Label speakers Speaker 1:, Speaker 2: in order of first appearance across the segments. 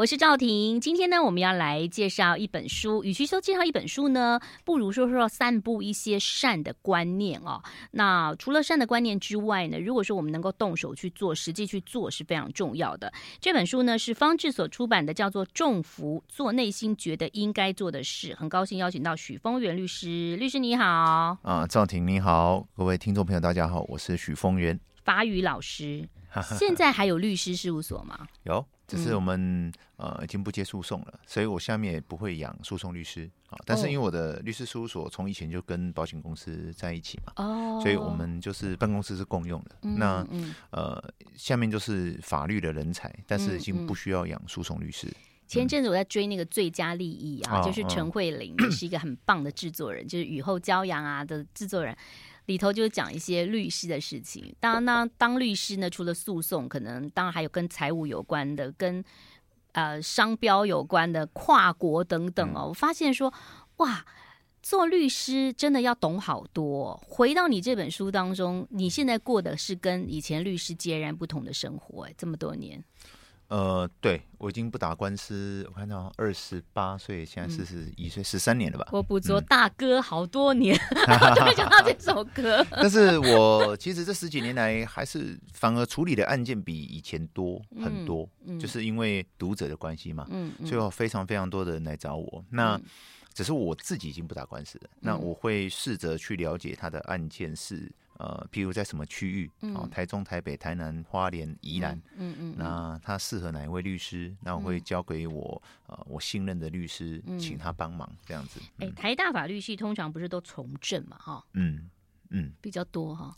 Speaker 1: 我是赵婷。今天呢，我们要来介绍一本书。与其说介绍一本书呢，不如说说散布一些善的观念哦。那除了善的观念之外呢，如果说我们能够动手去做，实际去做是非常重要的。这本书呢是方志所出版的，叫做《重福：做内心觉得应该做的事》。很高兴邀请到许峰源律师，律师你好。
Speaker 2: 啊，赵婷你好，各位听众朋友大家好，我是许峰源，
Speaker 1: 法语老师。现在还有律师事务所吗？
Speaker 2: 有。只是我们呃已经不接诉讼了，所以我下面也不会养诉讼律师啊。但是因为我的律师事务所从以前就跟保险公司在一起嘛，哦，所以我们就是办公室是共用的。那呃下面就是法律的人才，但是已经不需要养诉讼律师。
Speaker 1: 前阵子我在追那个最佳利益啊，就是陈慧琳，是一个很棒的制作人，就是雨后骄阳啊的制作人。里头就讲一些律师的事情。当然呢，当律师呢，除了诉讼，可能当然还有跟财务有关的，跟呃商标有关的，跨国等等哦。我发现说，哇，做律师真的要懂好多。回到你这本书当中，你现在过的是跟以前律师截然不同的生活，哎，这么多年。
Speaker 2: 呃，对，我已经不打官司，我看到二十八岁，现在四十一岁，十三年了吧？
Speaker 1: 我捕捉大哥好多年，就没想到这首歌。
Speaker 2: 但是我其实这十几年来，还是反而处理的案件比以前多很多，嗯嗯、就是因为读者的关系嘛，嗯，嗯所以有非常非常多的人来找我。那只是我自己已经不打官司了，嗯、那我会试着去了解他的案件是。呃，譬如在什么区域？哦，台中、台北、台南、花莲、宜兰，嗯嗯，那他适合哪一位律师？那我会交给我呃我信任的律师，请他帮忙这样子。
Speaker 1: 哎，台大法律系通常不是都从政嘛？哈，
Speaker 2: 嗯嗯，
Speaker 1: 比较多哈。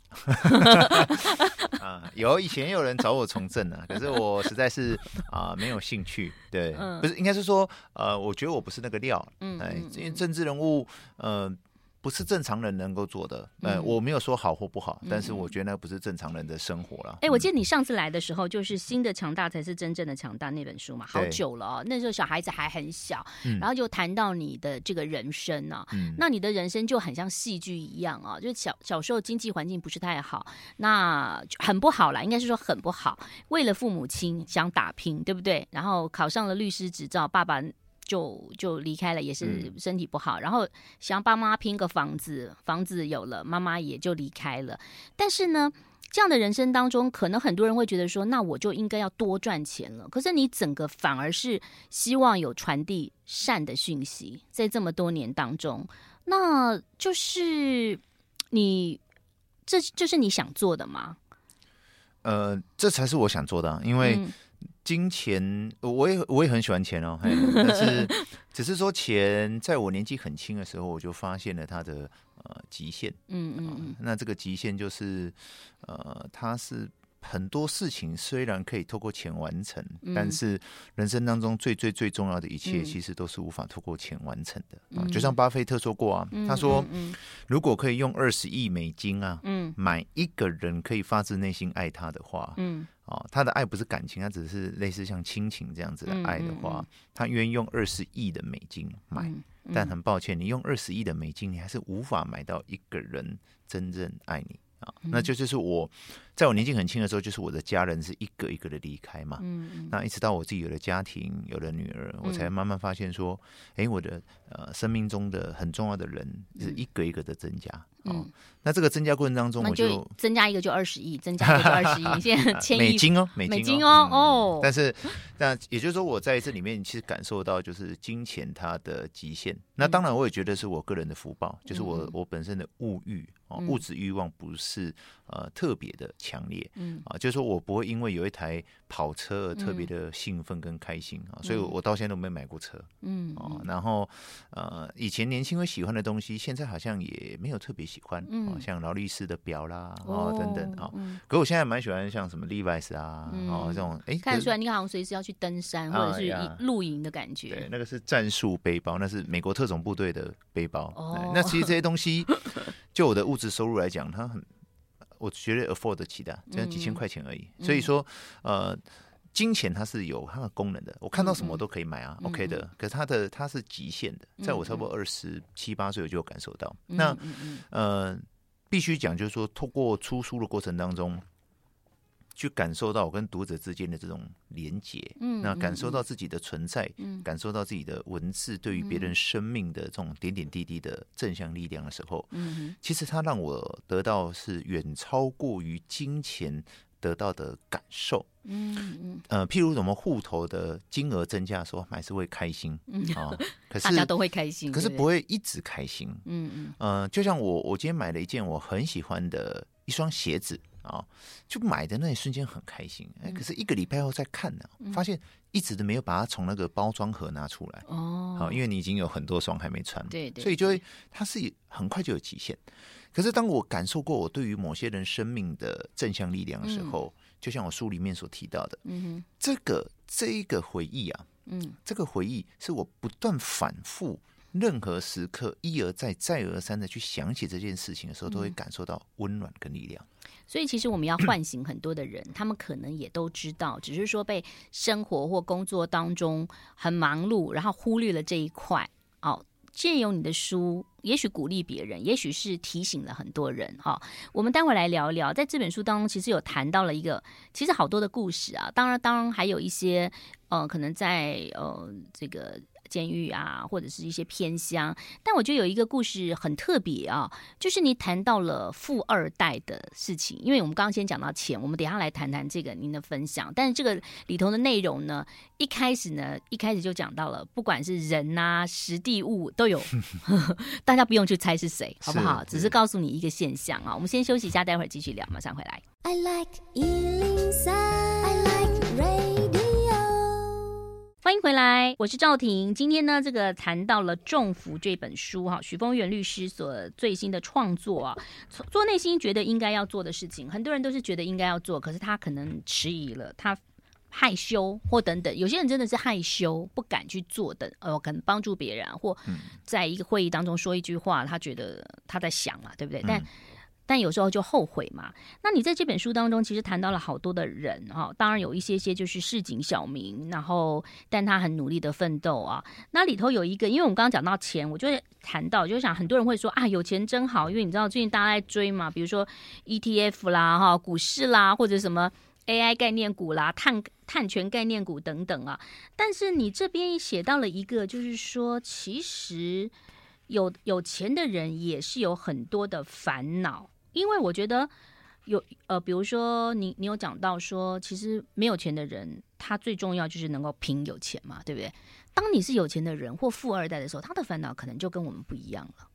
Speaker 2: 啊，有以前有人找我从政啊，可是我实在是啊没有兴趣。对，不是应该是说呃，我觉得我不是那个料。嗯，哎，因为政治人物，呃。不是正常人能够做的，呃，我没有说好或不好，嗯、但是我觉得那不是正常人的生活了。
Speaker 1: 哎、欸，我记得你上次来的时候，就是新的强大才是真正的强大那本书嘛，好久了哦，那时候小孩子还很小，嗯、然后就谈到你的这个人生啊，嗯、那你的人生就很像戏剧一样啊，就是小小时候经济环境不是太好，那很不好啦，应该是说很不好，为了父母亲想打拼，对不对？然后考上了律师执照，爸爸。就就离开了，也是身体不好，嗯、然后想帮妈妈拼个房子，房子有了，妈妈也就离开了。但是呢，这样的人生当中，可能很多人会觉得说，那我就应该要多赚钱了。可是你整个反而是希望有传递善的讯息，在这么多年当中，那就是你这就是你想做的吗？
Speaker 2: 呃，这才是我想做的、啊，因为。嗯金钱，我也我也很喜欢钱哦，但是只是说钱，在我年纪很轻的时候，我就发现了它的呃极限。嗯嗯嗯，那这个极限就是呃，它是。很多事情虽然可以透过钱完成，嗯、但是人生当中最最最重要的一切，其实都是无法透过钱完成的。嗯、就像巴菲特说过啊，嗯、他说，如果可以用二十亿美金啊，嗯、买一个人可以发自内心爱他的话，嗯、哦，他的爱不是感情，他只是类似像亲情这样子的爱的话，他愿意用二十亿的美金买。但很抱歉，你用二十亿的美金，你还是无法买到一个人真正爱你。啊，那就就是我，在我年纪很轻的时候，就是我的家人是一个一个的离开嘛。嗯嗯。那一直到我自己有了家庭，有了女儿，我才慢慢发现说，哎，我的呃生命中的很重要的人是一个一个的增加。嗯。那这个增加过程当中，我就
Speaker 1: 增加一个就二十亿，增加一个就二十亿，现在 千亿
Speaker 2: 美金哦，美
Speaker 1: 金哦，哦。
Speaker 2: 但是，那也就是说，我在这里面其实感受到就是金钱它的极限。那当然，我也觉得是我个人的福报，就是我我本身的物欲。物质欲望不是呃特别的强烈，嗯啊，就是说我不会因为有一台跑车而特别的兴奋跟开心啊，所以我到现在都没买过车，嗯啊，然后呃以前年轻会喜欢的东西，现在好像也没有特别喜欢，嗯，像劳力士的表啦，哦等等啊，可我现在蛮喜欢像什么 Levi's 啊，哦这种，哎，
Speaker 1: 看得出来你好像随时要去登山或者是露营的感觉，
Speaker 2: 对，那个是战术背包，那是美国特种部队的背包，哦，那其实这些东西。就我的物质收入来讲，它很，我觉得 afford 得起的，只要几千块钱而已。嗯、所以说，呃，金钱它是有它的功能的。我看到什么都可以买啊、嗯、，OK 的。可是它的它是极限的，在我差不多二十七八岁我就有感受到。嗯、那呃，必须讲就是说，透过出书的过程当中，去感受到我跟读者之间的这种连结，嗯，那感受到自己的存在，嗯，感受到自己的文字对于别人生命的这种点点滴滴的正向力量的时候，嗯，其实它让我得到是远超过于金钱得到的感受，嗯嗯，呃，譬如什么户头的金额增加的时候，还是会开心，嗯。啊，可是
Speaker 1: 大家都会开心，
Speaker 2: 可是不会一直开心，嗯嗯，呃，就像我我今天买了一件我很喜欢的一双鞋子。啊、哦，就买的那一瞬间很开心，哎，可是一个礼拜后再看呢，嗯、发现一直都没有把它从那个包装盒拿出来哦。好，因为你已经有很多双还没穿，对，对，所以就会它是很快就有极限。可是当我感受过我对于某些人生命的正向力量的时候，嗯、就像我书里面所提到的，嗯哼，这个这一个回忆啊，嗯，这个回忆是我不断反复。任何时刻一而再、再而三的去想起这件事情的时候，都会感受到温暖跟力量。
Speaker 1: 所以，其实我们要唤醒很多的人，他们可能也都知道，只是说被生活或工作当中很忙碌，然后忽略了这一块。哦，借由你的书，也许鼓励别人，也许是提醒了很多人。哈，我们待会来聊一聊，在这本书当中，其实有谈到了一个，其实好多的故事啊。当然，当然还有一些，呃，可能在呃这个。监狱啊，或者是一些偏乡，但我觉得有一个故事很特别啊，就是你谈到了富二代的事情。因为我们刚刚先讲到钱，我们等一下来谈谈这个您的分享。但是这个里头的内容呢，一开始呢，一开始就讲到了，不管是人啊、实地物都有，大家不用去猜是谁，好不好？只是告诉你一个现象啊。我们先休息一下，待会儿继续聊，马上回来。I like 欢迎回来，我是赵婷。今天呢，这个谈到了《众福》这本书哈，许峰源律师所最新的创作啊，做内心觉得应该要做的事情，很多人都是觉得应该要做，可是他可能迟疑了，他害羞或等等，有些人真的是害羞不敢去做的，呃，可能帮助别人或在一个会议当中说一句话，他觉得他在想嘛，对不对？但但有时候就后悔嘛。那你在这本书当中，其实谈到了好多的人哈，当然有一些些就是市井小民，然后但他很努力的奋斗啊。那里头有一个，因为我们刚刚讲到钱，我就谈到，就想很多人会说啊，有钱真好，因为你知道最近大家在追嘛，比如说 ETF 啦、哈股市啦，或者什么 AI 概念股啦、碳碳权概念股等等啊。但是你这边写到了一个，就是说其实有有钱的人也是有很多的烦恼。因为我觉得有呃，比如说你你有讲到说，其实没有钱的人，他最重要就是能够拼有钱嘛，对不对？当你是有钱的人或富二代的时候，他的烦恼可能就跟我们不一样了。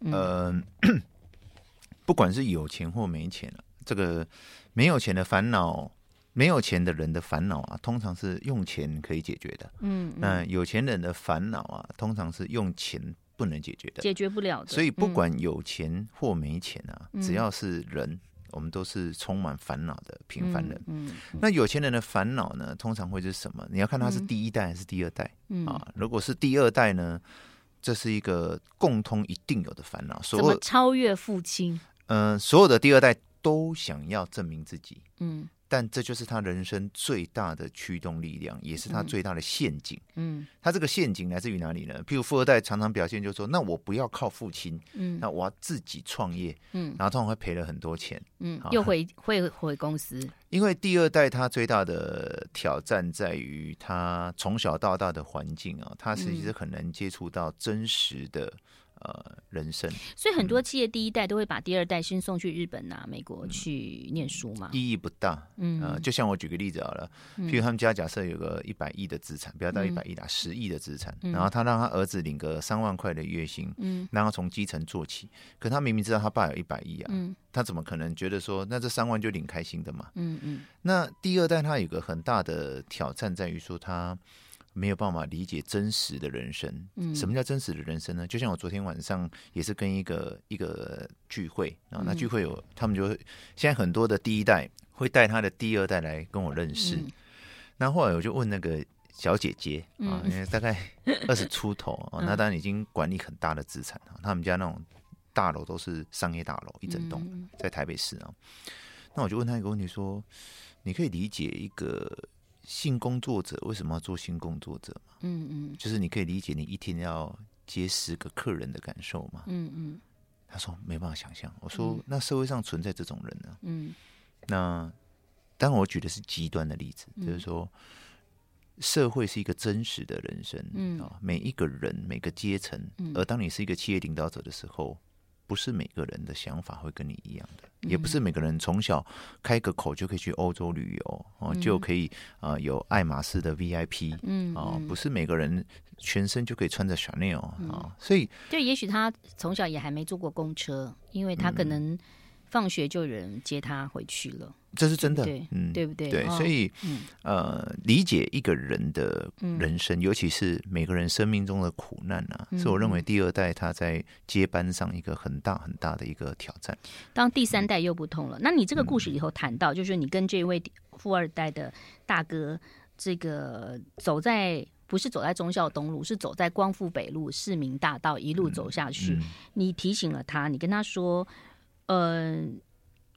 Speaker 1: 嗯，
Speaker 2: 呃、不管是有钱或没钱，这个没有钱的烦恼，没有钱的人的烦恼啊，通常是用钱可以解决的。嗯，嗯，那有钱人的烦恼啊，通常是用钱。不能解决的，
Speaker 1: 解决不了的。
Speaker 2: 所以不管有钱或没钱啊，嗯、只要是人，我们都是充满烦恼的平凡人。嗯，那有钱人的烦恼呢，通常会是什么？你要看他是第一代还是第二代。嗯啊，如果是第二代呢，这是一个共通一定有的烦恼。
Speaker 1: 所么超越父亲？
Speaker 2: 嗯、呃，所有的第二代都想要证明自己。嗯。但这就是他人生最大的驱动力量，也是他最大的陷阱。嗯，他这个陷阱来自于哪里呢？譬如富二代常常表现就是说，那我不要靠父亲，嗯，那我要自己创业，嗯，然后通常会赔了很多钱，嗯，
Speaker 1: 又回会回公司。
Speaker 2: 因为第二代他最大的挑战在于他从小到大的环境啊，他其实很难接触到真实的。呃，人生，
Speaker 1: 所以很多企业第一代都会把第二代先送去日本啊、美国去念书嘛，
Speaker 2: 意义不大。嗯，呃，就像我举个例子好了，譬如他们家假设有个一百亿的资产，不要到一百亿啦，十亿的资产，然后他让他儿子领个三万块的月薪，嗯，让他从基层做起，可他明明知道他爸有一百亿啊，嗯，他怎么可能觉得说那这三万就领开心的嘛？嗯嗯，那第二代他有个很大的挑战在于说他。没有办法理解真实的人生。嗯，什么叫真实的人生呢？就像我昨天晚上也是跟一个一个聚会啊，那聚会有他们就现在很多的第一代会带他的第二代来跟我认识。嗯，那后来我就问那个小姐姐啊，因为大概二十出头啊，那当然已经管理很大的资产啊，他们家那种大楼都是商业大楼，一整栋在台北市啊。那我就问他一个问题说：你可以理解一个？性工作者为什么要做性工作者？嗯嗯，就是你可以理解你一天要接十个客人的感受嘛？嗯嗯，他说没办法想象。我说那社会上存在这种人呢？嗯，那当然我举的是极端的例子，
Speaker 1: 嗯、
Speaker 2: 就是说。社会是一个真实的人生，
Speaker 1: 嗯
Speaker 2: 啊，每一个人每个阶层，
Speaker 1: 嗯，
Speaker 2: 而当你是一个企业领导者的时候，不是每个人的想法会跟你一样的，
Speaker 1: 嗯、
Speaker 2: 也不是每个人从小开个口就可以去欧洲旅游，哦、
Speaker 1: 嗯，
Speaker 2: 就可以啊、呃、有爱马仕的 VIP，
Speaker 1: 嗯，
Speaker 2: 哦，不是每个人全身就可以穿着 Chanel 啊、
Speaker 1: 嗯。
Speaker 2: 哦，所以
Speaker 1: 就也许他从小也还没坐过公车，因为他可能放学就有人接他回去了。
Speaker 2: 这是真的，
Speaker 1: 对
Speaker 2: 嗯，
Speaker 1: 对不对？
Speaker 2: 对，
Speaker 1: 哦、
Speaker 2: 所以、
Speaker 1: 嗯，
Speaker 2: 呃，理解一个人的人生、嗯，尤其是每个人生命中的苦难啊，嗯、是我认为第二代他在接班上一个很大很大的一个挑战。
Speaker 1: 当第三代又不同了，嗯、那你这个故事里头谈到，就是你跟这位富二代的大哥，这个走在不是走在忠孝东路，是走在光复北路市民大道一路走下去，你提醒了他，你跟他说，嗯、呃。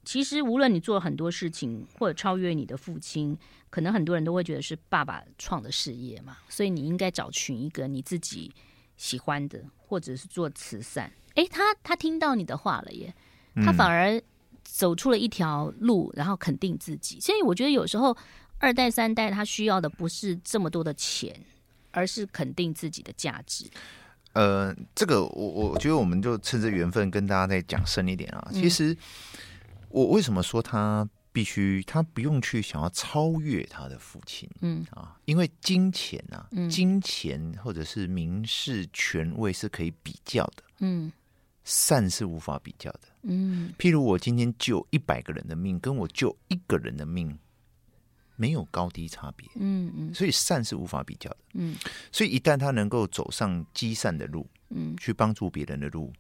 Speaker 1: 其实，无论你做了很多事情，或者超越你的父亲，可能很多人都会觉得是爸爸创的事业嘛，所以你应该找寻一个你自己喜欢的，或者是做慈善。诶，他他听到你的话了耶，他反而走出了一条路，然后肯定自己。所以我觉得有时候二代三代他需要的不是这么多的钱，而是肯定自己的价值。
Speaker 2: 呃，这个我我觉得我们就趁着缘分跟大家再讲深一点啊，其实。我为什么说他必须，他不用去想要超越他的父亲，
Speaker 1: 嗯。
Speaker 2: 啊，因为金钱啊，
Speaker 1: 嗯、
Speaker 2: 金钱或者是名士权位是可以比较的，
Speaker 1: 嗯，
Speaker 2: 善是无法比较的，
Speaker 1: 嗯，
Speaker 2: 譬如我今天救一百个人的命，跟我救一个人的命没有高低差别，
Speaker 1: 嗯嗯，
Speaker 2: 所以善是无法比较的，
Speaker 1: 嗯，
Speaker 2: 所以一旦他能够走上积善的路，
Speaker 1: 嗯，
Speaker 2: 去帮助别人的路，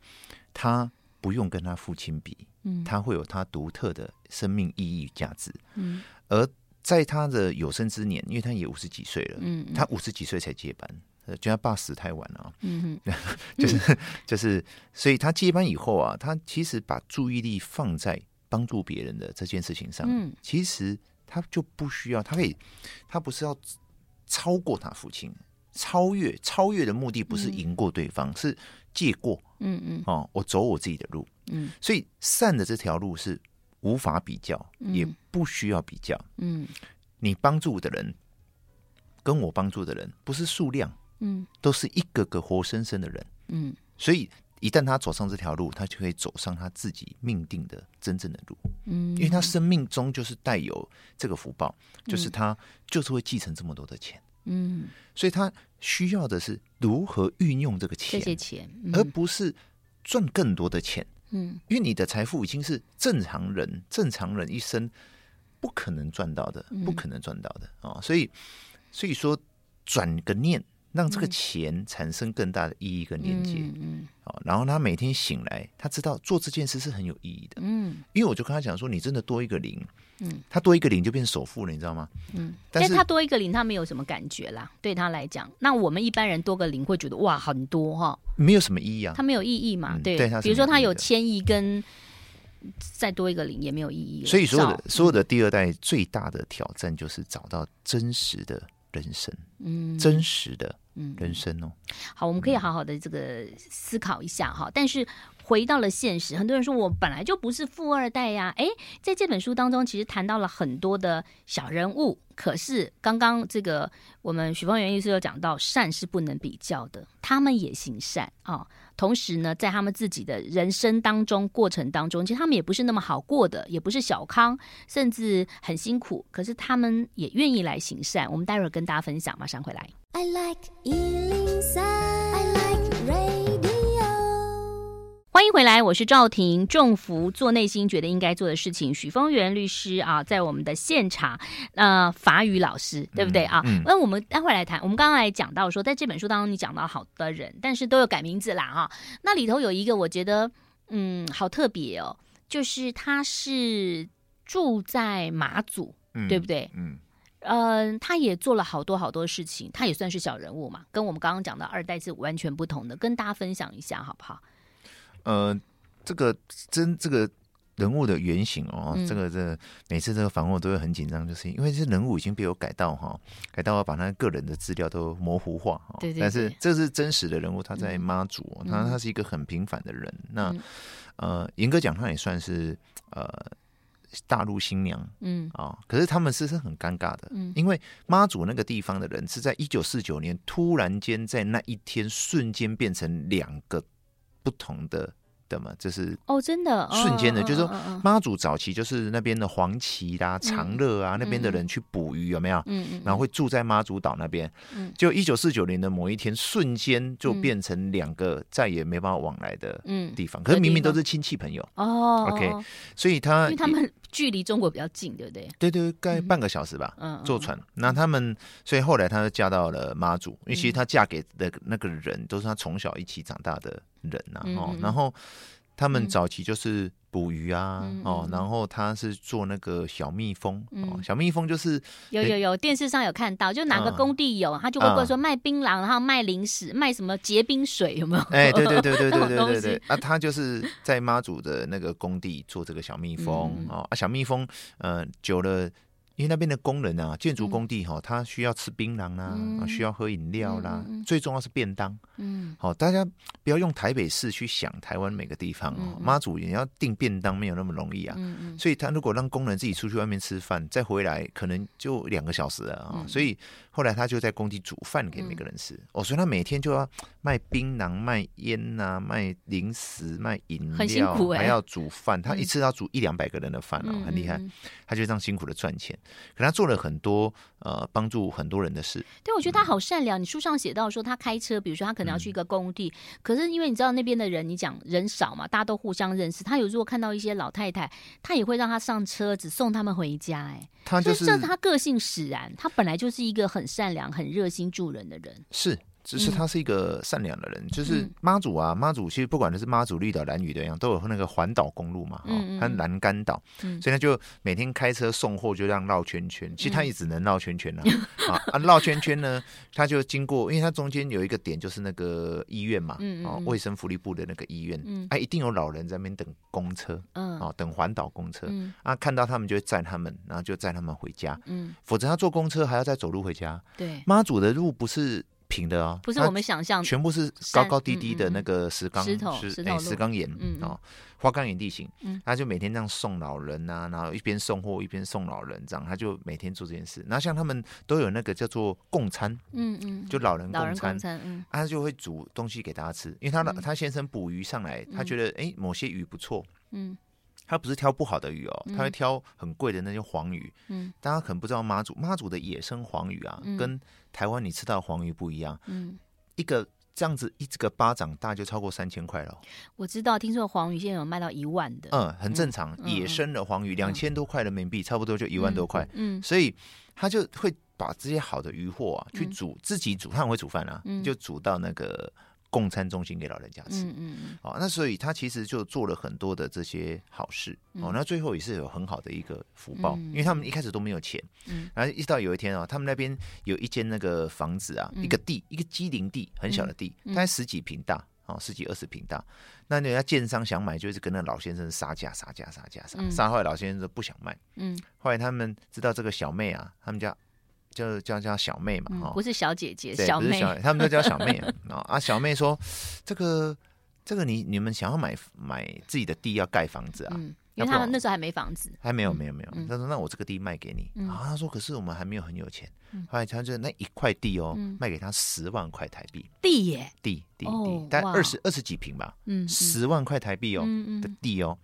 Speaker 2: 他不用跟他父亲比。
Speaker 1: 嗯，
Speaker 2: 他会有他独特的生命意义与价值。
Speaker 1: 嗯，
Speaker 2: 而在他的有生之年，因为他也五十几岁了，
Speaker 1: 嗯，
Speaker 2: 他五十几岁才接班，就他爸死太晚了，
Speaker 1: 嗯
Speaker 2: 就是就是，所以他接班以后啊，他其实把注意力放在帮助别人的这件事情上，
Speaker 1: 嗯，
Speaker 2: 其实他就不需要，他可以，他不是要超过他父亲，超越，超越的目的不是赢过对方，嗯、是借过，
Speaker 1: 嗯嗯，
Speaker 2: 哦，我走我自己的路。
Speaker 1: 嗯，
Speaker 2: 所以善的这条路是无法比较，
Speaker 1: 嗯，
Speaker 2: 也不需要比较。
Speaker 1: 嗯，
Speaker 2: 你帮助的人跟我帮助的人不是数量，
Speaker 1: 嗯，
Speaker 2: 都是一个个活生生的人。
Speaker 1: 嗯，
Speaker 2: 所以一旦他走上这条路，他就可以走上他自己命定的真正的路。
Speaker 1: 嗯，
Speaker 2: 因为他生命中就是带有这个福报，就是他就是会继承这么多的钱。
Speaker 1: 嗯，
Speaker 2: 所以他需要的是如何运用这个钱，
Speaker 1: 这些钱，嗯，
Speaker 2: 而不是赚更多的钱。
Speaker 1: 嗯，
Speaker 2: 因为你的财富已经是正常人，正常人一生不可能赚到的，不可能赚到的啊、嗯哦！所以，所以说转个念，让这个钱产生更大的意义跟连接。好、哦，然后他每天醒来，他知道做这件事是很有意义的。
Speaker 1: 嗯，
Speaker 2: 因为我就跟他讲说，你真的多一个零，
Speaker 1: 嗯，
Speaker 2: 他多一个零就变首富了，你知道吗？
Speaker 1: 嗯，
Speaker 2: 但是
Speaker 1: 他多一个零，他没有什么感觉啦。对他来讲，那我们一般人多个零会觉得哇很多哈。
Speaker 2: 没有什么意义啊，
Speaker 1: 他没有意义嘛？
Speaker 2: 嗯、
Speaker 1: 对，
Speaker 2: 对
Speaker 1: 比如说他有千亿跟再多一个零也没有意义。
Speaker 2: 所以所有的所有的第二代最大的挑战就是找到真实的人生，
Speaker 1: 嗯，
Speaker 2: 真实的人生哦。
Speaker 1: 好，我们可以好好的这个思考一下哈。但是回到了现实，很多人说我本来就不是富二代呀。哎，在这本书当中，其实谈到了很多的小人物。可是刚刚这个我们许方圆医师有讲到，善是不能比较的，他们也行善啊。同时呢，在他们自己的人生当中过程当中，其实他们也不是那么好过的，也不是小康，甚至很辛苦。可是他们也愿意来行善。我们待会儿跟大家分享，马上回来。I like 欢迎回来，我是赵婷。种福做内心觉得应该做的事情，许峰源律师啊，在我们的现场，呃，法语老师，对不对啊？那、嗯、我们待会来谈。我们刚刚来讲到说，在这本书当中，你讲到好的人，但是都有改名字啦，哈。那里头有一个，我觉得，嗯，好特别哦，就是他是住在马祖，
Speaker 2: 嗯、
Speaker 1: 对不对？
Speaker 2: 嗯，
Speaker 1: 呃，他也做了好多好多事情，他也算是小人物嘛，跟我们刚刚讲的二代是完全不同的，跟大家分享一下好不好？
Speaker 2: 呃，这个真这个人物的原型哦，嗯、这个这个、每次这个访问我都会很紧张，就是因为这人物已经被我改到哈，改到我把他个人的资料都模糊化哈。对对对。但是这是真实的人物，他在妈祖，嗯、他他是一个很平凡的人。嗯、那呃，严格讲，他也算是呃大陆新娘，嗯啊、哦，可是他们是是很尴尬的，嗯，因为妈祖那个地方的人是在一九四九年突然间在那一天瞬间变成两个不同的。的嘛，就是
Speaker 1: 哦，真的
Speaker 2: 瞬间的，就是说妈祖早期就是那边的黄旗啦、长乐啊那边的人去捕鱼有没有？嗯嗯，然后会住在妈祖岛那边。嗯，就一九四九年的某一天，瞬间就变成两个再也没办法往来的地方。可是明明都是亲戚朋友哦。OK，所以他
Speaker 1: 因为他们距离中国比较近，对不对？
Speaker 2: 对对，大概半个小时吧。嗯，坐船。那他们所以后来她就嫁到了妈祖，因为其实她嫁给的那个人都是她从小一起长大的人呐。哦，然后。他们早期就是捕鱼啊，嗯、哦，然后他是做那个小蜜蜂，嗯、哦，小蜜蜂就是
Speaker 1: 有有有电视上有看到，就哪个工地有，嗯、他就会过说卖槟榔，然后卖零食，卖什么结冰水，有没有？
Speaker 2: 哎，对对对对对对对对，啊，他就是在妈祖的那个工地做这个小蜜蜂，嗯、哦，啊，小蜜蜂，呃，久了。因为那边的工人啊，建筑工地哈，他需要吃槟榔啦，嗯、需要喝饮料啦，嗯、最重要是便当。嗯，好，大家不要用台北市去想台湾每个地方哦。妈、嗯、祖也要订便当，没有那么容易啊。嗯嗯、所以他如果让工人自己出去外面吃饭，再回来，可能就两个小时了啊。嗯、所以后来他就在工地煮饭给每个人吃。嗯、哦，所以他每天就要卖槟榔、卖烟呐、啊、卖零食、卖饮料，欸、还要煮饭。他一次要煮一两百个人的饭哦，嗯、很厉害。他就这样辛苦的赚钱。可他做了很多呃帮助很多人的事，
Speaker 1: 对，我觉得他好善良。嗯、你书上写到说他开车，比如说他可能要去一个工地，嗯、可是因为你知道那边的人，你讲人少嘛，大家都互相认识。他有时候看到一些老太太，他也会让他上车子送他们回家。哎，他就是这是他个性使然，他本来就是一个很善良、很热心助人的人。
Speaker 2: 是。只是他是一个善良的人，嗯、就是妈祖啊，妈祖其实不管的是妈祖绿岛、蓝屿的样，都有那个环岛公路嘛，哈、嗯，他兰竿岛，嗯、所以他就每天开车送货，就这样绕圈圈。其实他也只能绕圈圈了，啊啊，绕圈圈呢，他就经过，因为他中间有一个点，就是那个医院嘛，嗯、啊，卫生福利部的那个医院，嗯、啊，一定有老人在那边等公车，嗯，啊，等环岛公车，嗯、啊，看到他们就会载他们，然后就载他们回家，嗯，否则他坐公车还要再走路回家，对，妈祖的路不是。平的哦，
Speaker 1: 不是我们想象，
Speaker 2: 全部是高高低低的那个石岗、
Speaker 1: 石头、石头、
Speaker 2: 石岗岩，嗯。哦，花岗岩地形，嗯，他就每天这样送老人呐，然后一边送货一边送老人，这样他就每天做这件事。然后像他们都有那个叫做共餐，嗯嗯，就老人共餐，嗯，他就会煮东西给大家吃，因为他他先生捕鱼上来，他觉得哎某些鱼不错，嗯。他不是挑不好的鱼哦，他会挑很贵的那些黄鱼。嗯，大家可能不知道妈祖妈祖的野生黄鱼啊，嗯、跟台湾你吃到的黄鱼不一样。嗯，一个这样子一这个巴掌大就超过三千块了。
Speaker 1: 我知道，听说黄鱼现在有卖到一万的。
Speaker 2: 嗯，很正常，嗯、野生的黄鱼两千多块人民币，差不多就一万多块。嗯，嗯所以他就会把这些好的鱼货啊去煮，嗯、自己煮，他很会煮饭啊，嗯、就煮到那个。共餐中心给老人家吃，嗯嗯，哦，那所以他其实就做了很多的这些好事，哦，那最后也是有很好的一个福报，因为他们一开始都没有钱，嗯，然后一直到有一天啊，他们那边有一间那个房子啊，一个地，一个机灵地，很小的地，大概十几平大，哦，十几二十平大，那人家建商想买，就是跟那老先生杀价，杀价，杀价，杀，杀坏老先生都不想卖，嗯，后来他们知道这个小妹啊，他们家。就叫叫小妹嘛，哈、嗯，
Speaker 1: 不是小姐姐，
Speaker 2: 对
Speaker 1: 小妹，
Speaker 2: 小他们都叫小妹啊。啊，小妹说：“这个，这个你，你你们想要买买自己的地，要盖房子啊？嗯，
Speaker 1: 因为他们那时候还没房子，
Speaker 2: 还没有，没有，没有。他说：那我这个地卖给你。嗯、啊，他说：可是我们还没有很有钱。嗯、后来他就那一块地哦，嗯、卖给他十万块台币。
Speaker 1: 地耶，
Speaker 2: 地地地，大概二十二十几平吧。嗯，十万块台币哦的地哦，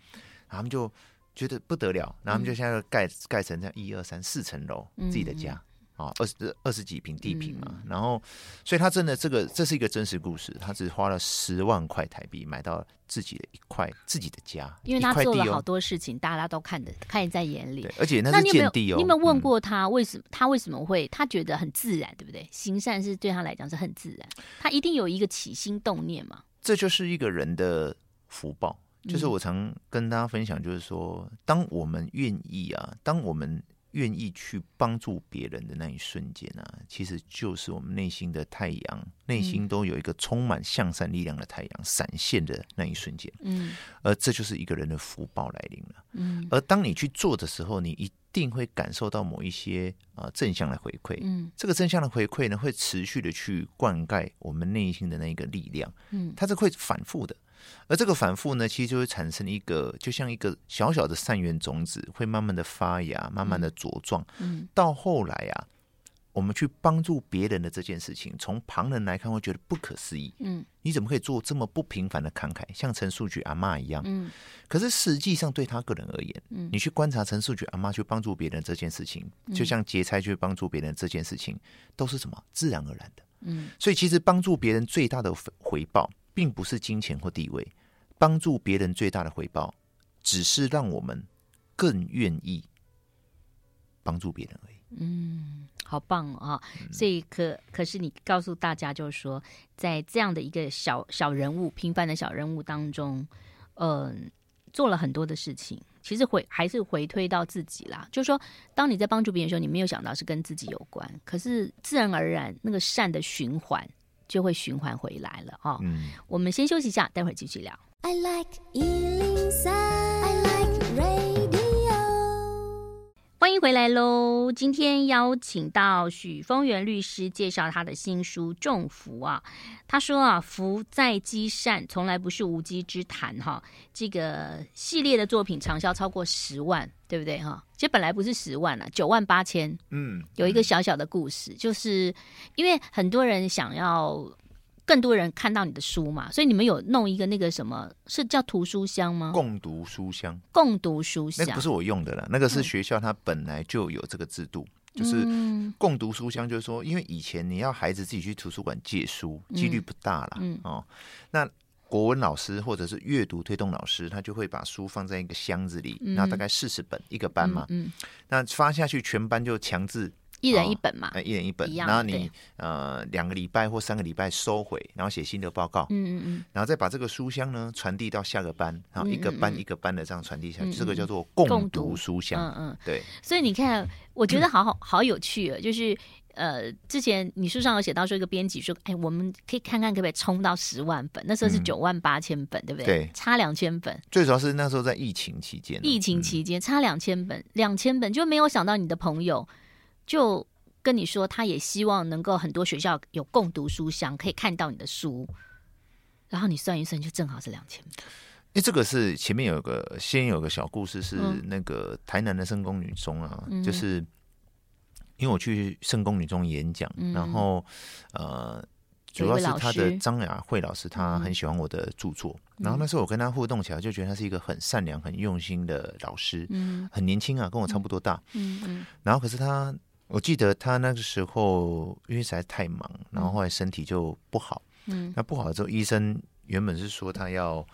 Speaker 2: 然后他们就觉得不得了，然后他们就现在盖盖成这样一二三四层楼自己的家。啊，二十二十几平地平嘛，嗯、然后，所以他真的这个这是一个真实故事，他只花了十万块台币买到自己的一块自己的家，
Speaker 1: 因为他做了好多事情，哦、大家都看得看在眼里，
Speaker 2: 而且那是见地哦。
Speaker 1: 你有没有问过他为什么？嗯、他为什么会他觉得很自然，对不对？行善是对他来讲是很自然，他一定有一个起心动念嘛。
Speaker 2: 这就是一个人的福报，就是我常跟大家分享，就是说，嗯、当我们愿意啊，当我们。愿意去帮助别人的那一瞬间啊，其实就是我们内心的太阳，内心都有一个充满向善力量的太阳闪现的那一瞬间。嗯，而这就是一个人的福报来临了。嗯，而当你去做的时候，你一定会感受到某一些啊正向的回馈。嗯，这个正向的回馈呢，会持续的去灌溉我们内心的那个力量。嗯，它是会反复的。而这个反复呢，其实就会产生一个，就像一个小小的善缘种子，会慢慢的发芽，慢慢的茁壮。嗯，到后来啊，我们去帮助别人的这件事情，从旁人来看会觉得不可思议。嗯，你怎么可以做这么不平凡的慷慨，像陈树菊阿妈一样？嗯，可是实际上对他个人而言，嗯，你去观察陈树菊阿妈去帮助别人这件事情，就像劫财去帮助别人这件事情，都是什么自然而然的。嗯，所以其实帮助别人最大的回报，并不是金钱或地位，帮助别人最大的回报，只是让我们更愿意帮助别人而已。
Speaker 1: 嗯，好棒啊！所以可可是你告诉大家，就是说，在这样的一个小小人物、平凡的小人物当中，嗯、呃，做了很多的事情。其实回还是回推到自己啦，就是说，当你在帮助别人的时候，你没有想到是跟自己有关，可是自然而然那个善的循环。就会循环回来了哦。嗯，我们先休息一下，待会儿继续聊。I like 欢迎回来喽！今天邀请到许峰源律师介绍他的新书《种福》啊。他说啊，福在积善，从来不是无稽之谈哈。这个系列的作品畅销超过十万，对不对哈？其实本来不是十万了，九万八千。嗯，有一个小小的故事，就是因为很多人想要。更多人看到你的书嘛，所以你们有弄一个那个什么，是叫图书箱吗？
Speaker 2: 共读书箱，
Speaker 1: 共读书箱，
Speaker 2: 那不是我用的了，那个是学校它本来就有这个制度，嗯、就是共读书箱，就是说，因为以前你要孩子自己去图书馆借书，几率不大了，嗯，哦，那国文老师或者是阅读推动老师，他就会把书放在一个箱子里，然后大概四十本一个班嘛，嗯，嗯，那发下去全班就强制。
Speaker 1: 一人一本嘛，
Speaker 2: 哦、一人一本，然后你呃两个礼拜或三个礼拜收回，然后写新的报告，嗯嗯嗯，然后再把这个书箱呢传递到下个班，然后一个班一个班的这样传递下去，嗯嗯，这个叫做共读书箱，嗯嗯，对。
Speaker 1: 所以你看，我觉得好好 好有趣啊，就是呃，之前你书上有写到说一个编辑说，哎，我们可以看看可不可以冲到十万本，那时候是九万八千本，嗯、对不对？对，差两千本。
Speaker 2: 最主要是那时候在疫情期间，
Speaker 1: 疫情期间差两千本，两千本就没有想到你的朋友就。跟你说，他也希望能够很多学校有共读书箱，可以看到你的书。然后你算一算，就正好是两千。
Speaker 2: 哎，这个是前面有个先有个小故事，是那个台南的圣公女中啊，嗯、就是因为我去圣公女中演讲，嗯、然后呃，主要是他的张雅慧老师，他很喜欢我的著作。嗯、然后那时候我跟他互动起来，就觉得他是一个很善良、很用心的老师。嗯，很年轻啊，跟我差不多大。嗯嗯。嗯然后可是他。我记得他那个时候因为实在太忙，然后后来身体就不好。嗯，那不好之后，医生原本是说他要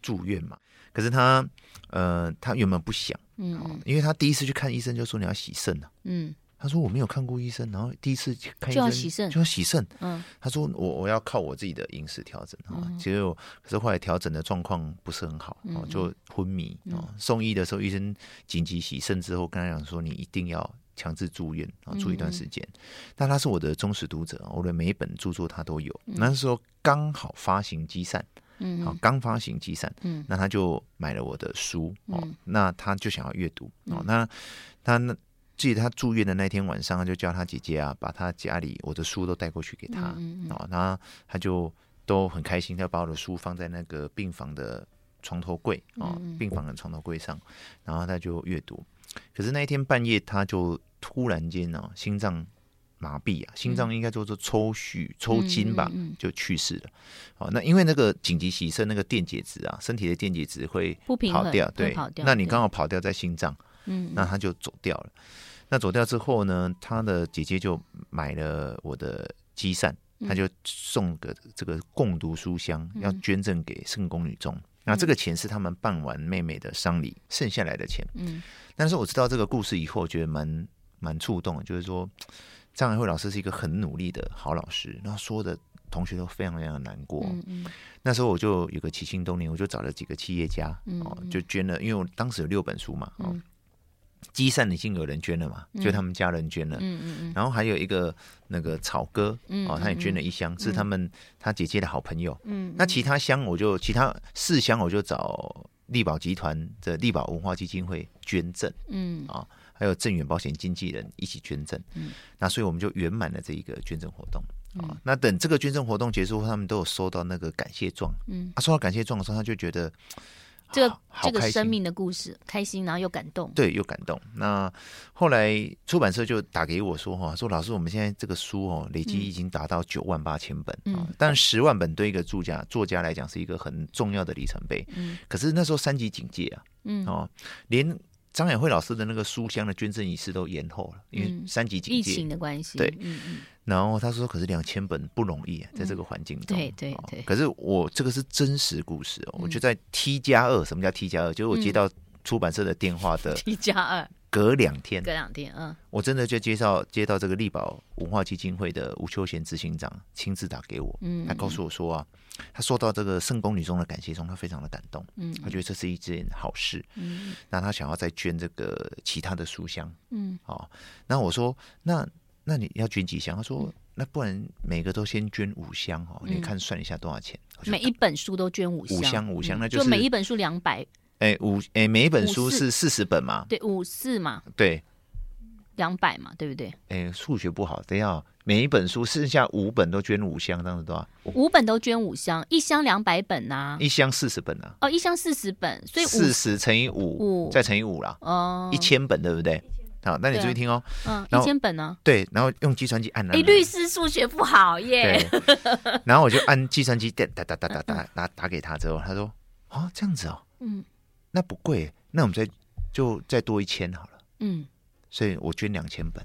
Speaker 2: 住院嘛，可是他呃，他原本不想，嗯，因为他第一次去看医生就说你要洗肾了，嗯，他说我没有看过医生，然后第一次看医生就要洗肾，就要洗肾，嗯，他说我我要靠我自己的饮食调整啊，结果可是后来调整的状况不是很好，哦，就昏迷啊，送医的时候医生紧急洗肾之后跟他讲说你一定要。强制住院啊，住一段时间。那、嗯、他是我的忠实读者，我的每一本著作他都有。嗯、那时候刚好发行积善，嗯，好，刚发行积善，嗯，那他就买了我的书哦。嗯、那他就想要阅读哦。嗯、那他那记得他住院的那天晚上，他就叫他姐姐啊，把他家里我的书都带过去给他。嗯哦，那他就都很开心，他把我的书放在那个病房的床头柜啊，嗯、病房的床头柜上，然后他就阅读。可是那一天半夜，他就突然间呢、啊，心脏麻痹啊，心脏应该叫做抽血、抽筋吧，就去世了。好，那因为那个紧急洗肾，那个电解质啊，身体的电解质会跑掉，对，那你刚好跑掉在心脏，嗯，那他就走掉了。那走掉之后呢，他的姐姐就买了我的积善，他就送个这个共读书箱，要捐赠给圣宫女中。那这个钱是他们办完妹妹的丧礼剩下来的钱。嗯，但是我知道这个故事以后，我觉得蛮蛮触动的。就是说，张爱慧老师是一个很努力的好老师，然后所有的同学都非常非常的难过。嗯嗯，那时候我就有个起心动念，我就找了几个企业家，哦，就捐了，因为我当时有六本书嘛，哦。积善已经有人捐了嘛，就他们家人捐了，嗯嗯嗯，然后还有一个那个草哥，哦，他也捐了一箱，是他们他姐姐的好朋友，嗯，那其他箱我就其他四箱我就找力宝集团的力宝文化基金会捐赠，嗯。啊，还有正远保险经纪人一起捐赠，嗯，那所以我们就圆满了这一个捐赠活动。啊、嗯。那等这个捐赠活动结束后，他们都有收到那个感谢状。嗯，他、啊、收到感谢状的时候，他就觉得。
Speaker 1: 这个这个生命的故事，开心，然后又感动，
Speaker 2: 对，又感动。那后来出版社就打给我说：“哈，说老师，我们现在这个书哦，累积已经达到九万八千本啊，但十万本对一个作家作家来讲是一个很重要的里程碑。嗯，可是那时候三级警戒啊，嗯哦，连。”张雅慧老师的那个书香的捐赠仪式都延后了，因为三级警戒、
Speaker 1: 疫情的关系。
Speaker 2: 对，嗯嗯。然后他说：“可是两千本不容易，在这个环境中。”
Speaker 1: 对对对。
Speaker 2: 可是我这个是真实故事哦，我就在 T 加二，什么叫 T 加二？就是我接到出版社的电话的
Speaker 1: T 加二，
Speaker 2: 隔两天，
Speaker 1: 隔两天，嗯，
Speaker 2: 我真的就介绍接到这个力宝文化基金会的吴秋贤执行长亲自打给我，嗯，他告诉我说啊。他收到这个圣宫女中的感谢状，他非常的感动，嗯，他觉得这是一件好事，嗯，那他想要再捐这个其他的书箱，嗯，好，那我说，那那你要捐几箱？他说，嗯、那不然每个都先捐五箱哦，你看算一下多少钱？
Speaker 1: 每一本书都捐五箱，
Speaker 2: 五箱五箱，那就是
Speaker 1: 每一本书两百，
Speaker 2: 哎五哎每一本书是四十本嘛？
Speaker 1: 对，五四嘛，
Speaker 2: 对。
Speaker 1: 两百嘛，对不对？
Speaker 2: 哎，数学不好，得要，每一本书剩下五本都捐五箱，这样子多少？
Speaker 1: 五本都捐五箱，一箱两百本呐、啊，
Speaker 2: 一箱四十本呐。
Speaker 1: 哦，一箱四十本，所以
Speaker 2: 四十乘以五，再乘以五啦。哦，一千本，对不对？好，那你注意听哦。
Speaker 1: 嗯，一千本呢？
Speaker 2: 对，然后用计算机按了。
Speaker 1: 哎，律师数学不好耶。
Speaker 2: 然后我就按计算机打打打打打打打打给他之后，他说：“哦，这样子哦，嗯，那不贵，那我们再就再多一千好了。”嗯。所以我捐两千本，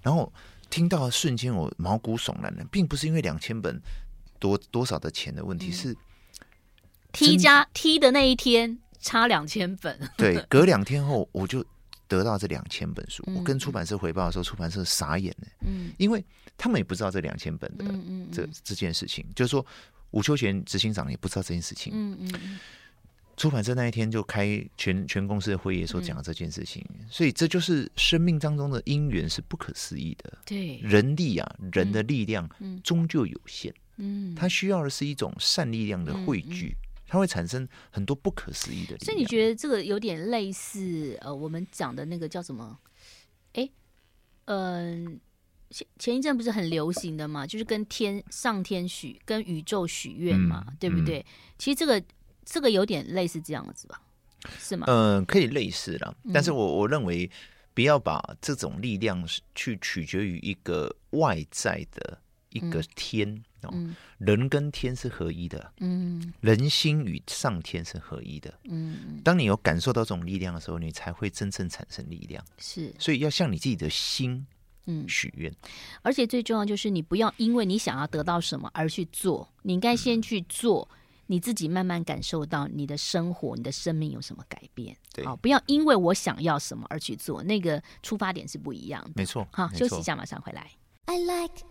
Speaker 2: 然后听到的瞬间我毛骨悚然的，并不是因为两千本多多少的钱的问题，是
Speaker 1: T 加 T 的那一天差两千本。
Speaker 2: 对，隔两天后我就得到这两千本书。我跟出版社回报的时候，出版社傻眼了，嗯，因为他们也不知道这两千本的这这件事情，就是说吴秋贤执行长也不知道这件事情，嗯嗯。出版社那一天就开全全公司的会议的时候讲了这件事情，嗯，所以这就是生命当中的因缘是不可思议的。
Speaker 1: 对，
Speaker 2: 人力啊，人的力量终究有限。嗯，他需要的是一种善力量的汇聚，它会产生很多不可思议的。
Speaker 1: 所以你觉得这个有点类似呃，我们讲的那个叫什么？哎，嗯，呃，前前一阵不是很流行的嘛，就是跟天上天许，跟宇宙许愿嘛，嗯，对不对？嗯，其实这个。这个有点类似这样子吧，是吗？
Speaker 2: 嗯、呃，可以类似啦，但是我我认为不要把这种力量去取决于一个外在的一个天、嗯哦、人跟天是合一的，嗯，人心与上天是合一的，嗯，当你有感受到这种力量的时候，你才会真正产生力量。
Speaker 1: 是，
Speaker 2: 所以要向你自己的心，嗯，许愿，
Speaker 1: 而且最重要就是你不要因为你想要得到什么而去做，你应该先去做。嗯你自己慢慢感受到你的生活、你的生命有什么改变？
Speaker 2: 对，
Speaker 1: 哦，不要因为我想要什么而去做，那个出发点是不一样的。
Speaker 2: 没错，
Speaker 1: 好，休息一下，马上回来。I like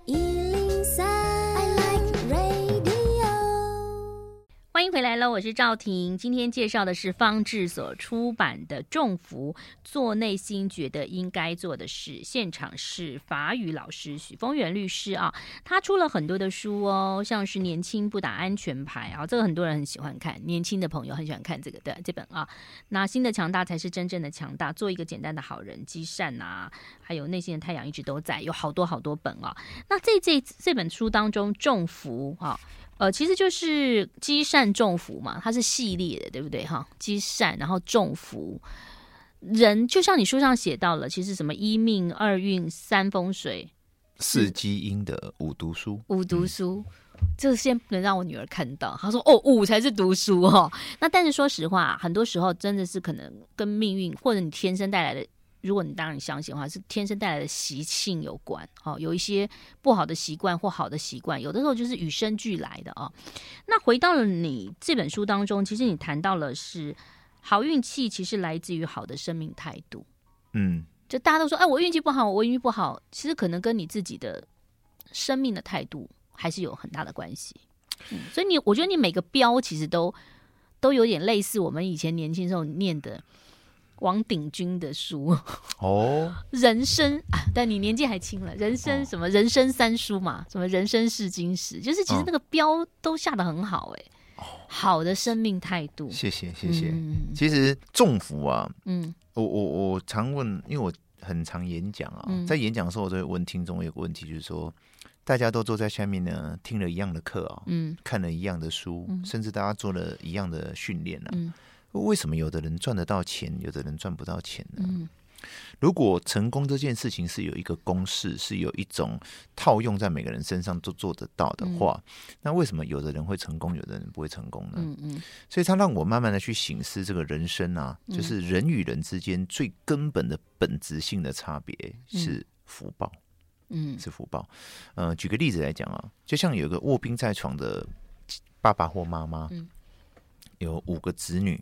Speaker 1: 欢迎回来了，我是赵婷。今天介绍的是方志所出版的《重福：做内心觉得应该做的事》，现场是法语老师许峰源律师啊，他出了很多的书哦，像是《年轻不打安全牌》啊，这个很多人很喜欢看，年轻的朋友很喜欢看这个的这本啊。那心的强大才是真正的强大，做一个简单的好人，积善啊，还有内心的太阳一直都在，有好多好多本啊。那这这这本书当中，重福啊。呃，其实就是积善种福嘛，它是系列的，对不对？哈，积善然后种福，人就像你书上写到了，其实什么一命二运三风水，
Speaker 2: 四积阴的五读书，
Speaker 1: 五读书，嗯、这先不能让我女儿看到。她说哦，五才是读书哦。那但是说实话，很多时候真的是可能跟命运或者你天生带来的。如果你当然相信的话，是天生带来的习性有关。哦，有一些不好的习惯或好的习惯，有的时候就是与生俱来的哦。那回到了你这本书当中，其实你谈到了是好运气，其实来自于好的生命态度。嗯，就大家都说，哎，我运气不好，我运气不好，其实可能跟你自己的生命的态度还是有很大的关系。嗯，所以你，我觉得你每个标其实都都有点类似我们以前年轻时候念的。王鼎钧的书哦，人生啊，但你年纪还轻了。人生什么？人生三书嘛，什么人生是金石，就是其实那个标都下得很好哎、欸。好的生命态度。
Speaker 2: 谢谢谢谢。嗯、其实重福啊，嗯，我我我常问，因为我很常演讲啊，嗯、在演讲的时候，我都会问听众一个问题，就是说，大家都坐在下面呢，听了一样的课啊，嗯，看了一样的书，嗯、甚至大家做了一样的训练啊，嗯、为什么有的人赚得到钱，有的人赚不到钱呢？嗯。如果成功这件事情是有一个公式，是有一种套用在每个人身上都做得到的话，嗯、那为什么有的人会成功，有的人不会成功呢？嗯嗯，所以他让我慢慢的去醒思这个人生啊，就是人与人之间最根本的本质性的差别是福报，嗯，是福报。呃，举个例子来讲啊，就像有个卧病在床的爸爸或妈妈，有五个子女，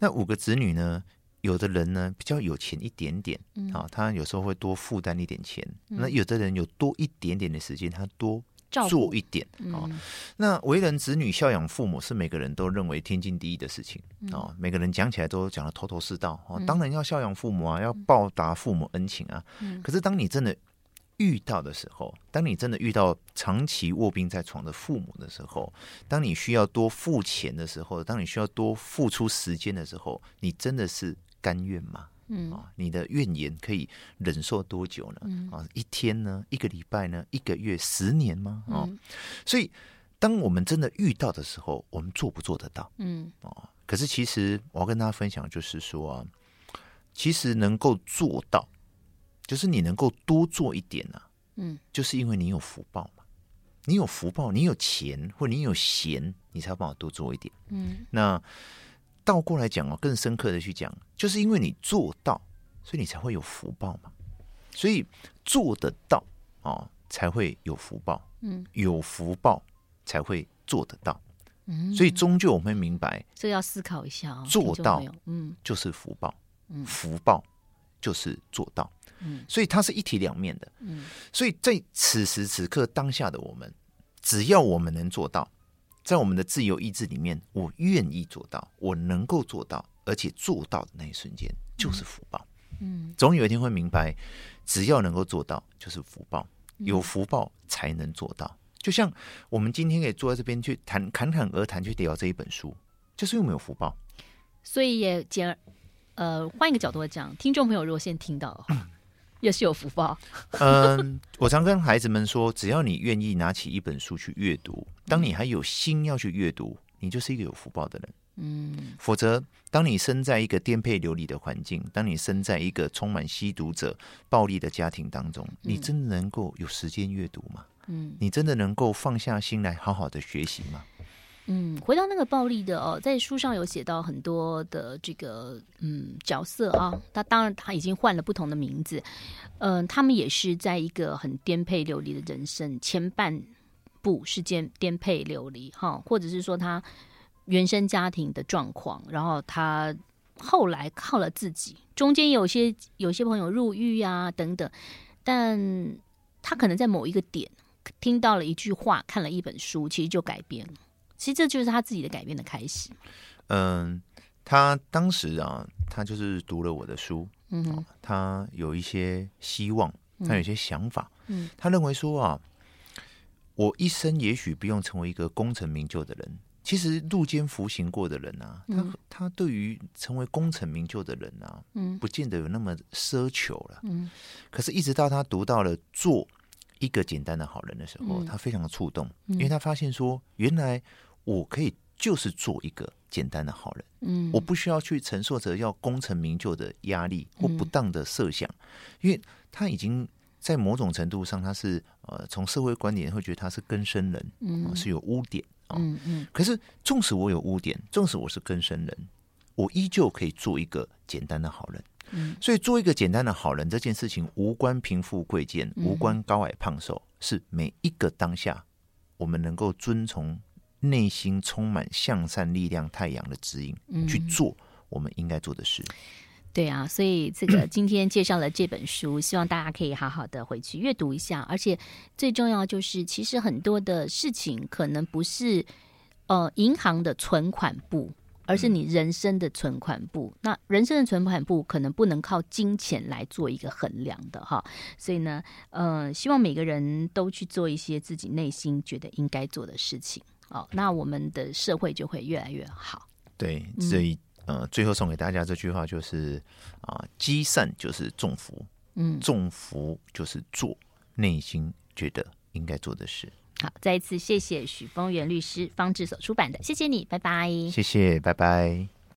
Speaker 2: 那五个子女呢？有的人呢比较有钱一点点，啊，他有时候会多负担一点钱。那有的人有多一点点的时间，他多做一点啊。那为人子女孝养父母是每个人都认为天经地义的事情啊。每个人讲起来都讲的头头是道啊。当然要孝养父母啊，要报答父母恩情啊。可是当你真的遇到的时候，当你真的遇到长期卧病在床的父母的时候，当你需要多付钱的时候，当你需要多付出时间的时候，你真的是。甘愿吗？嗯啊，你的怨言可以忍受多久呢？嗯、啊，一天呢？一个礼拜呢？一个月？十年吗？啊，嗯、所以当我们真的遇到的时候，我们做不做得到？嗯啊，可是其实我要跟大家分享，就是说啊，其实能够做到，就是你能够多做一点啊，嗯，就是因为你有福报嘛，你有福报，你有钱或你有闲，你才有办法多做一点。嗯，那。倒过来讲哦，更深刻的去讲，就是因为你做到，所以你才会有福报嘛。所以做得到哦，才会有福报。嗯，有福报才会做得到。嗯，所以终究我们会明白，
Speaker 1: 这要思考一下。
Speaker 2: 做到，嗯，就是福报。嗯，福报就是做到。嗯，所以它是一体两面的。嗯，所以在此时此刻当下的我们，只要我们能做到。在我们的自由意志里面，我愿意做到，我能够做到，而且做到的那一瞬间就是福报。嗯，总有一天会明白，只要能够做到，就是福报。有福报才能做到。就像我们今天可以坐在这边去谈侃侃而谈，去聊这一本书，就是因为有福报。
Speaker 1: 所以也简呃，换一个角度来讲，听众朋友如果先听到的话。也是有福报。
Speaker 2: 嗯，我常跟孩子们说，只要你愿意拿起一本书去阅读，当你还有心要去阅读，你就是一个有福报的人。嗯，否则，当你身在一个颠沛流离的环境，当你身在一个充满吸毒者、暴力的家庭当中，你真的能够有时间阅读吗？嗯，你真的能够放下心来好好的学习吗？
Speaker 1: 嗯，回到那个暴力的哦，在书上有写到很多的这个嗯角色啊，他当然他已经换了不同的名字，嗯、他们也是在一个很颠沛流离的人生前半部是颠颠沛流离哈，或者是说他原生家庭的状况，然后他后来靠了自己，中间有些有些朋友入狱啊等等，但他可能在某一个点听到了一句话，看了一本书，其实就改变了。其实这就是他自己的改变的开始。
Speaker 2: 嗯，他当时啊，他就是读了我的书，嗯哼，他有一些希望，他有一些想法，嗯，他认为说啊，我一生也许不用成为一个功成名就的人。其实入监服刑过的人啊，他他对于成为功成名就的人啊，嗯，不见得有那么奢求了，嗯。可是，一直到他读到了做一个简单的好人的时候，他非常的触动，因为他发现说，原来。我可以就是做一个简单的好人，嗯，我不需要去承受着要功成名就的压力或不当的设想，嗯、因为他已经在某种程度上，他是呃，从社会观点会觉得他是根生人，嗯、呃，是有污点啊，嗯嗯。可是，纵使我有污点，纵使我是根生人，我依旧可以做一个简单的好人，嗯。所以，做一个简单的好人这件事情，无关贫富贵贱，无关高矮胖瘦，是每一个当下我们能够遵从。内心充满向善力量、太阳的指引，嗯、去做我们应该做的事。
Speaker 1: 对啊，所以这个今天介绍了这本书，希望大家可以好好的回去阅读一下。而且最重要就是，其实很多的事情可能不是呃银行的存款簿，而是你人生的存款簿。嗯、那人生的存款簿可能不能靠金钱来做一个衡量的哈。所以呢，呃，希望每个人都去做一些自己内心觉得应该做的事情。哦，那我们的社会就会越来越好。
Speaker 2: 对，所以呃，最后送给大家这句话就是啊，积善就是重福，嗯，重福就是做内心觉得应该做的事。
Speaker 1: 好，再一次谢谢许峰源律师，方志所出版的，谢谢你，拜拜。
Speaker 2: 谢谢，拜拜。